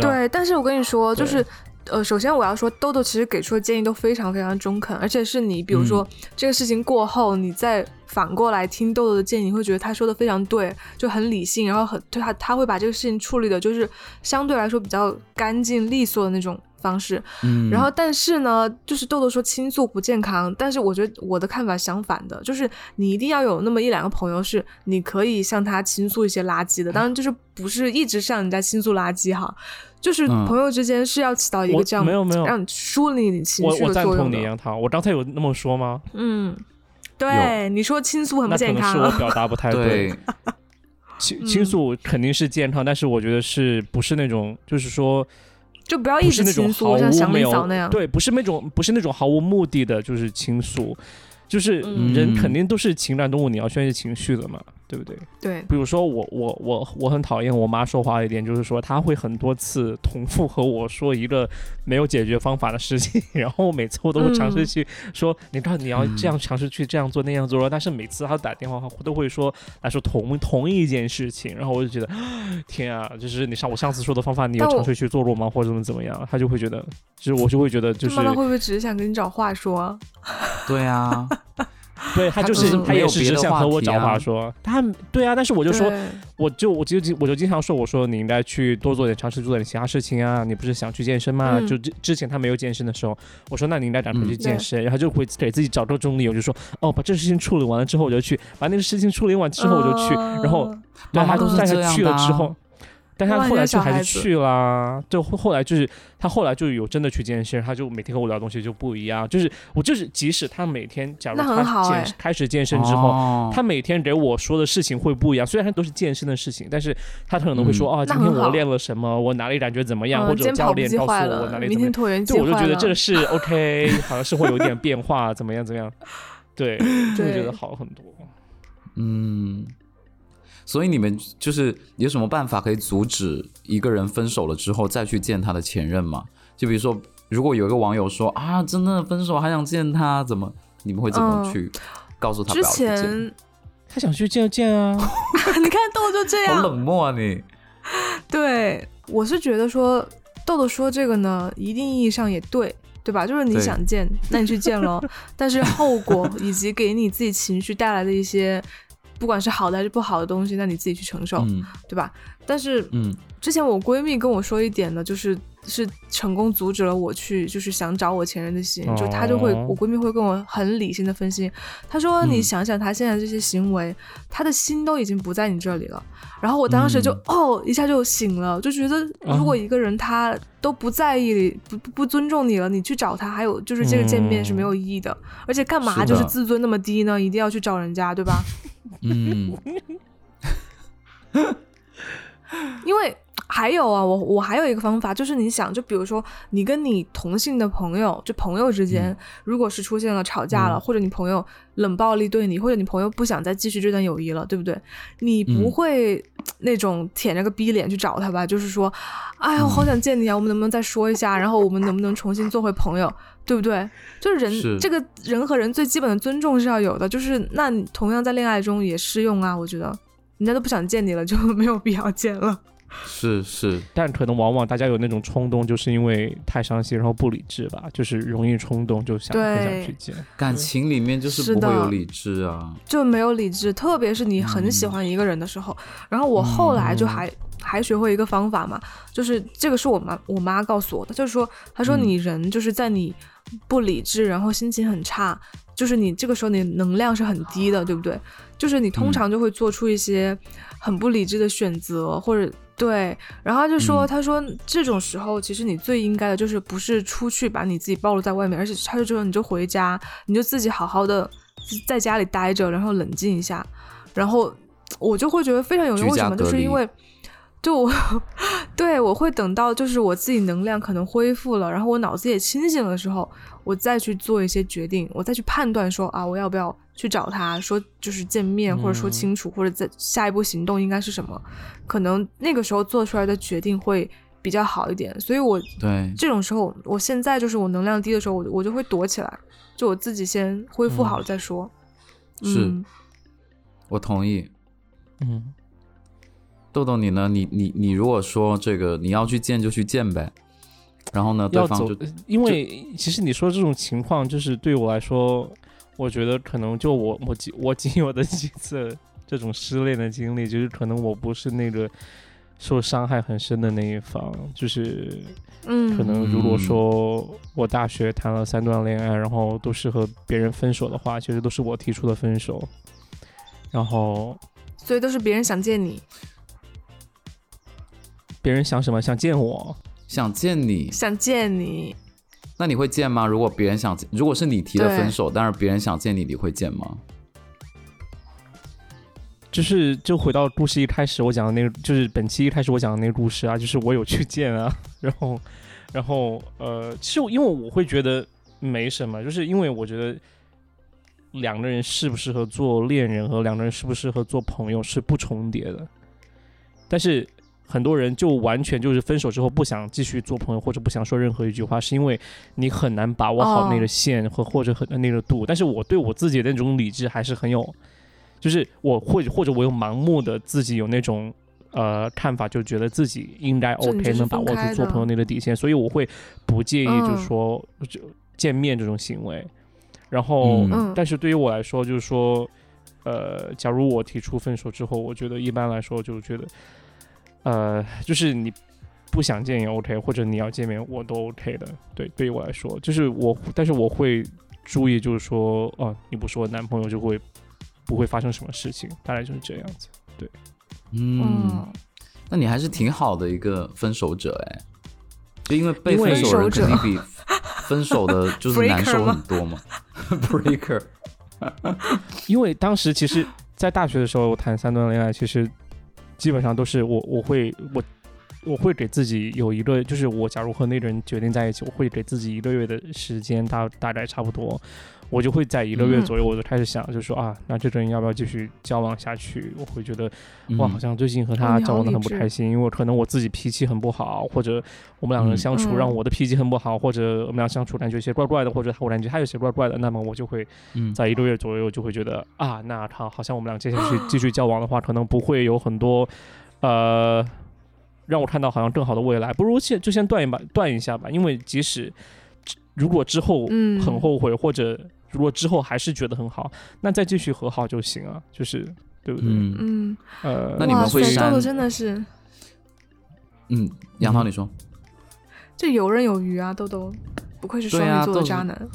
对，但是我跟你说，就是，呃，首先我要说，豆豆其实给出的建议都非常非常中肯，而且是你，比如说这个事情过后，你再反过来听豆豆的建议，你会觉得他说的非常对，就很理性，然后很对他他会把这个事情处理的，就是相对来说比较干净利索的那种。方式，嗯，然后但是呢，就是豆豆说倾诉不健康，但是我觉得我的看法相反的，就是你一定要有那么一两个朋友是你可以向他倾诉一些垃圾的，当然就是不是一直向人家倾诉垃圾哈，就是朋友之间是要起到一个这样没有没有让梳理你情绪的作用的。杨涛，我刚才有那么说吗？嗯，对，你说倾诉很不健康，是我表达不太 对。倾倾诉肯定是健康，但是我觉得是不是那种就是说。就不要一直倾诉，像祥林嫂那样。对，不是那种，不是那种毫无目的的，就是倾诉。就是人肯定都是情感动物，你要宣泄情绪的嘛。对不对？对，比如说我我我我很讨厌我妈说话的一点，就是说她会很多次重复和我说一个没有解决方法的事情，然后每次我都会尝试去说，你看你要这样尝试去这样做那样做，但是每次她打电话都会说来说同同一件事情，然后我就觉得 天啊，就是你像我上次说的方法，你有尝试去做过吗？或者怎么怎么样？她就会觉得，就是我就会觉得，就是妈妈会不会只是想跟你找话说？对啊。对他就是他也是只想和我找话说，他对啊，但是我就说，我就我就我就经常说，我说你应该去多做点尝试，做点其他事情啊。你不是想去健身吗？就之之前他没有健身的时候，我说那你应该赶快去健身，然后就会给自己找各种理由，就说哦，把这事情处理完了之后我就去，把那个事情处理完之后我就去，然后妈妈都是这样的。但他后来就还是去啦，就后来就是他后来就有真的去健身，他就每天和我聊东西就不一样。就是我就是即使他每天，假如他健开始健身之后，他每天给我说的事情会不一样。虽然他都是健身的事情，但是他可能会说啊，今天我练了什么，我哪里感觉怎么样，或者教练告诉我哪里怎么样。就我就觉得这个是 OK，好像是会有一点变化，怎么样怎么样，对，就会觉得好很多。嗯。所以你们就是有什么办法可以阻止一个人分手了之后再去见他的前任吗？就比如说，如果有一个网友说啊，真的分手还想见他，怎么你们会怎么去告诉他？之前他想去见见啊，你看豆豆就这样，好冷漠啊你。对，我是觉得说豆豆说这个呢，一定意义上也对，对吧？就是你想见，那你去见咯，但是后果以及给你自己情绪带来的一些。不管是好的还是不好的东西，那你自己去承受，对吧？但是，嗯，之前我闺蜜跟我说一点呢，就是是成功阻止了我去，就是想找我前任的心，就她就会，我闺蜜会跟我很理性的分析，她说你想想她现在这些行为，她的心都已经不在你这里了。然后我当时就哦一下就醒了，就觉得如果一个人他都不在意、不不尊重你了，你去找他，还有就是这个见面是没有意义的，而且干嘛就是自尊那么低呢？一定要去找人家，对吧？嗯，因为还有啊，我我还有一个方法，就是你想，就比如说你跟你同性的朋友，就朋友之间，如果是出现了吵架了，或者你朋友冷暴力对你，或者你朋友不想再继续这段友谊了，对不对？你不会那种舔着个逼脸去找他吧？就是说，哎呀，我好想见你啊，我们能不能再说一下？然后我们能不能重新做回朋友？对不对？就是人这个人和人最基本的尊重是要有的，就是那同样在恋爱中也适用啊。我觉得人家都不想见你了，就没有必要见了。是是，但可能往往大家有那种冲动，就是因为太伤心，然后不理智吧，就是容易冲动，就想很想去见。感情里面就是不会有理智啊，就没有理智，特别是你很喜欢一个人的时候。然后我后来就还还学会一个方法嘛，就是这个是我妈我妈告诉我的，就是说，她说你人就是在你。不理智，然后心情很差，就是你这个时候你能量是很低的，对不对？就是你通常就会做出一些很不理智的选择，或者对。然后他就说，他说这种时候其实你最应该的就是不是出去把你自己暴露在外面，而且他就说你就回家，你就自己好好的在家里待着，然后冷静一下。然后我就会觉得非常有用，为什么？就是因为。就我，对我会等到就是我自己能量可能恢复了，然后我脑子也清醒的时候，我再去做一些决定，我再去判断说啊，我要不要去找他说就是见面，或者说清楚，或者在下一步行动应该是什么，可能那个时候做出来的决定会比较好一点。所以，我对这种时候，我现在就是我能量低的时候，我我就会躲起来，就我自己先恢复好了再说。是，我同意。嗯。豆豆，你呢？你你你，如果说这个你要去见就去见呗，然后呢，对方就因为其实你说这种情况，就是对我来说，我觉得可能就我我我仅有的几次这种失恋的经历，就是可能我不是那个受伤害很深的那一方，就是嗯，可能如果说我大学谈了三段恋爱，然后都是和别人分手的话，其实都是我提出的分手，然后所以都是别人想见你。别人想什么？想见我？想见你？想见你？那你会见吗？如果别人想，如果是你提的分手，但是别人想见你，你会见吗？就是就回到故事一开始我讲的那个，就是本期一开始我讲的那个故事啊，就是我有去见啊，然后，然后呃，其实因为我会觉得没什么，就是因为我觉得两个人适不适合做恋人和两个人适不适合做朋友是不重叠的，但是。很多人就完全就是分手之后不想继续做朋友，或者不想说任何一句话，是因为你很难把握好那个线和或者很那个度。但是我对我自己的那种理智还是很有，就是我或者或者我有盲目的自己有那种呃看法，就觉得自己应该 OK 能把握住做朋友那个底线，所以我会不介意就是说就见面这种行为。然后，但是对于我来说，就是说，呃，假如我提出分手之后，我觉得一般来说就觉得。呃，就是你不想见也 OK，或者你要见面我都 OK 的。对，对于我来说，就是我，但是我会注意，就是说，哦，你不是我男朋友，就会不会发生什么事情，大概就是这样子。对，嗯，那你还是挺好的一个分手者哎，就因为被分手人肯定比分手的 就是难受很多嘛。Breaker，因为当时其实，在大学的时候，我谈三段恋爱，其实。基本上都是我，我会我我会给自己有一个，就是我假如和那个人决定在一起，我会给自己一个月的时间，大大概差不多，我就会在一个月左右，我就开始想，就是说啊，那这个人要不要继续交往下去？我会觉得哇，好像最近和他交往的很不开心，因为可能我自己脾气很不好，或者我们两个人相处让我的脾气很不好，或者我们俩相处感觉有些怪怪的，或者我感觉他有些怪怪的，那么我就会在一个月左右就会觉得啊，那他好像我们俩接下去继续交往的话，可能不会有很多呃让我看到好像更好的未来，不如先就先断一把断一下吧，因为即使如果之后很后悔或者。如果之后还是觉得很好，那再继续和好就行啊。就是对不对？嗯嗯，呃，那你们会删豆豆真的是，嗯，杨涛你说，这游刃有余啊，豆豆，不愧是双鱼座的渣男。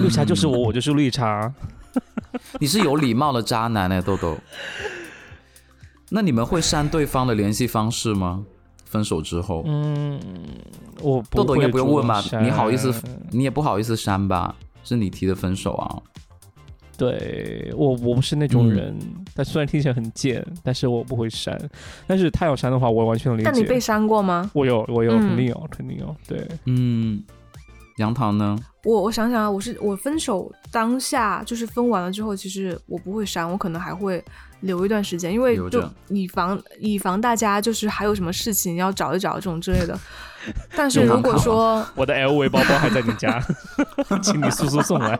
绿茶就是我，我就是绿茶。你是有礼貌的渣男哎，豆豆。那你们会删对方的联系方式吗？分手之后，嗯，我不豆豆应该不用问吧？你好意思，你也不好意思删吧？是你提的分手啊？对我，我不是那种嗯人。但虽然听起来很贱，但是我不会删。但是他要删的话，我完全能理解。但你被删过吗？我有，我有，嗯肯定有，肯定有。对，嗯，杨桃呢？我我想想啊，我是我分手当下就是分完了之后，其实我不会删，我可能还会留一段时间，因为就以防以防大家就是还有什么事情要找一找这种之类的。但是如果说我的 LV 包包还在你家，请你速速送来。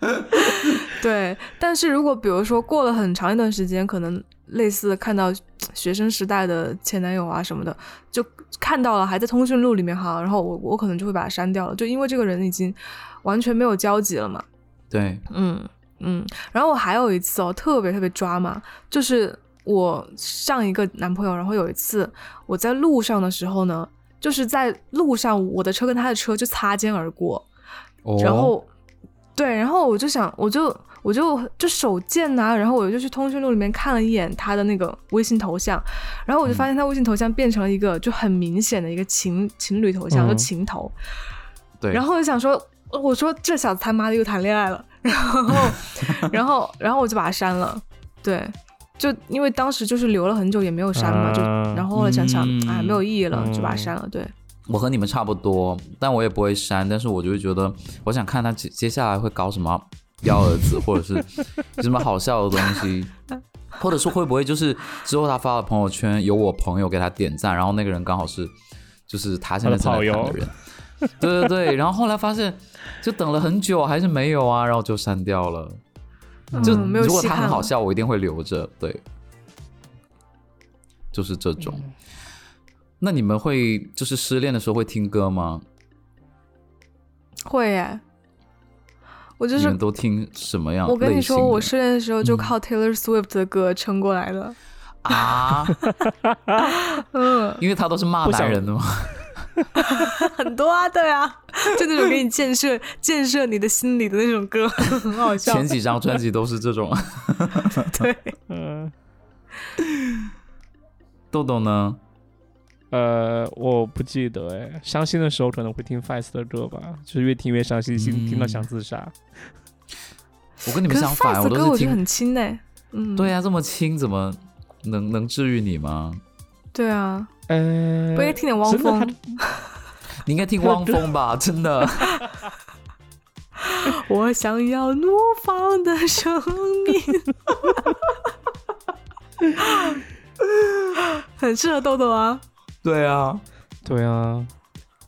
对，但是如果比如说过了很长一段时间，可能类似看到学生时代的前男友啊什么的，就看到了还在通讯录里面哈，然后我我可能就会把它删掉了，就因为这个人已经完全没有交集了嘛。对，嗯嗯，然后我还有一次哦，特别特别抓嘛，就是我上一个男朋友，然后有一次我在路上的时候呢，就是在路上我的车跟他的车就擦肩而过，哦然后对，然后我就想，我就我就就手贱呐、然后我就去通讯录里面看了一眼他的那个微信头像，然后我就发现他微信头像变成了一个就很明显的一个情情侣头像，就嗯情头，对，然后我就想说，我说这小子他妈的又谈恋爱了，然后 然后然后我就把他删了，对。就因为当时就是留了很久也没有删嘛，就啊然后后来想想，嗯哎，没有意义了，就把它嗯删了。对，我和你们差不多，但我也不会删，但是我就会觉得，我想看他接接下来会搞什么幺蛾子，或者是有 什么好笑的东西，或者说会不会就是之后他发了朋友圈，有我朋友给他点赞，然后那个人刚好是就是他现在正在谈的人，对对对，然后后来发现就等了很久还是没有啊，然后就删掉了。就嗯没有如果他很好笑，我一定会留着，对，就是这种。嗯那你们会就是失恋的时候会听歌吗？会耶。我就是你们都听什么样？我跟你说，我失恋的时候就嗯靠 Taylor Swift 的歌撑过来的。啊，嗯，因为他都是骂男人的嘛。很多啊，对啊，就那种给你建设建设你的心理的那种歌，很好笑。前几张专辑都是这种。对，嗯，豆豆呢？呃，我不记得哎，伤心的时候可能会听 Fast 的歌吧，就是越听越伤心，心听到想自杀。我跟你们相反，我都是听。的歌我很轻哎。嗯，对啊，这么轻，怎么能能治愈你吗？对啊，呃，不应该听点汪峰？你应该听汪峰吧，真的。我想要怒放的生命，很适合豆豆啊。对啊，对啊，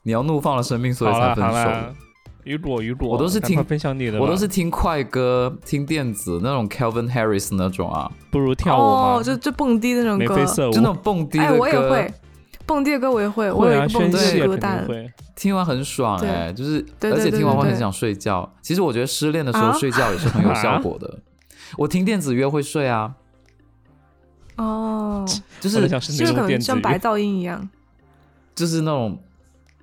你要怒放了生命，所以才分手雨果雨果，我都是听分享你的，我都是听快歌、听电子那种 Calvin Harris 那种啊，不如跳舞吗？哦，就就蹦迪那种歌就那种蹦迪的哎，歌。我也会，蹦迪的歌我也会，我会啊，有一个蹦迪歌。听完很爽对哎、就是而且听完会很想睡觉。其实我觉得失恋的时候啊睡觉也是很有效果的。我听电子乐会睡啊，哦，就是就是可能？像白噪音一样。就是那种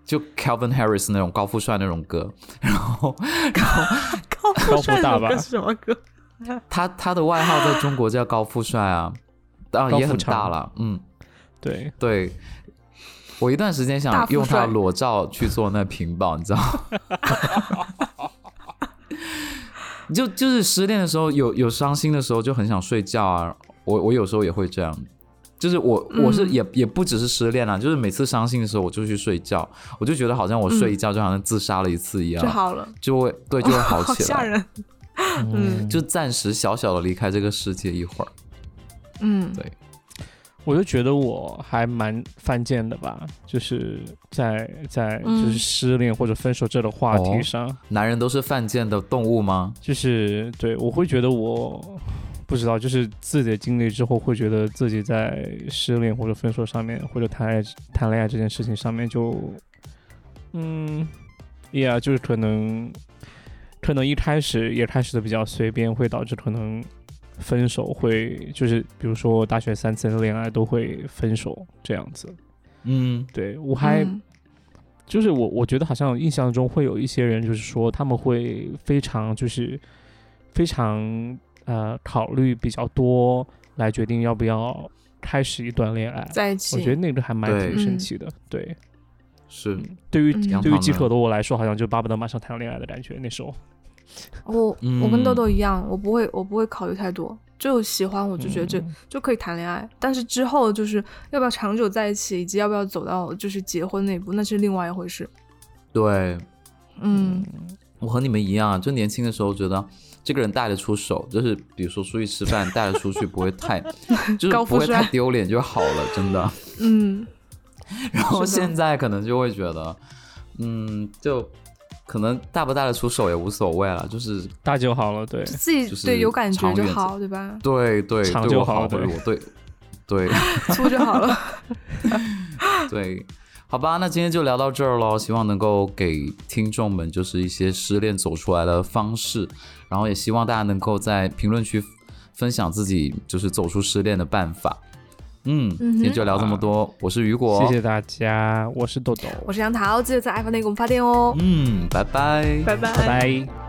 就 Calvin Harris 那种高富帅那种歌，然后然后高高富大吧是什么歌？他他的外号在中国叫高富帅啊，当然也很大了，嗯，对，对。我一段时间想用他帅裸照去做那屏保，你知道吗？就就是失恋的时候，有有伤心的时候，就很想睡觉啊。我我有时候也会这样，就是我我是嗯也也不只是失恋啊，就是每次伤心的时候，我就去睡觉，我就觉得好像我睡一觉就好像自杀了一次一样，就好了，就会对就会好好起来，吓人。嗯。就暂时小小的离开这个世界一会儿。嗯，对我就觉得我还蛮犯贱的吧，就是在在嗯就是失恋或者分手这个话题哦上，男人都是犯贱的动物吗？就是对我会觉得我不知道，就是自己的经历之后，会觉得自己在失恋或者分手上面，或者谈爱谈恋爱这件事情上面就，嗯，yeah，就是可能可能一开始也开始的比较随便，会导致可能分手会就是比如说大学三次恋爱都会分手这样子。嗯，对我还嗯就是我我觉得好像印象中会有一些人就是说他们会非常就是非常呃考虑比较多来决定要不要开始一段恋爱。在一起，我觉得那个还蛮挺神奇的，对。是对于嗯对于饥渴的我来说，好像就巴不得马上谈恋爱的感觉。那时候，我我嗯。跟豆豆一样，我不会我不会考虑太多，就喜欢我就觉得这、嗯。就可以谈恋爱，但是之后就是要不要长久在一起，以及要不要走到就是结婚那一步，那是另外一回事。对，嗯。我和你们一样，就年轻的时候觉得这个人带得出手，就是比如说出去吃饭带得出去，不会太 就是高不会太丢脸就好了，真的。嗯，然后现在可能就会觉得，嗯，就可能大不大得出手也无所谓了，就是大就好了。对，自己就是对有感觉就好，对吧？对对长就好对或者我对对 粗就好了。对，好吧，那今天就聊到这儿喽。希望能够给听众们就是一些失恋走出来的方式，然后也希望大家能够在评论区分享自己就是走出失恋的办法。嗯，今天就聊这么多，我是雨果，谢谢大家，我是豆豆，我是杨桃，记得在 iPhone 内给我们发电哦，嗯，拜拜，拜拜。拜拜。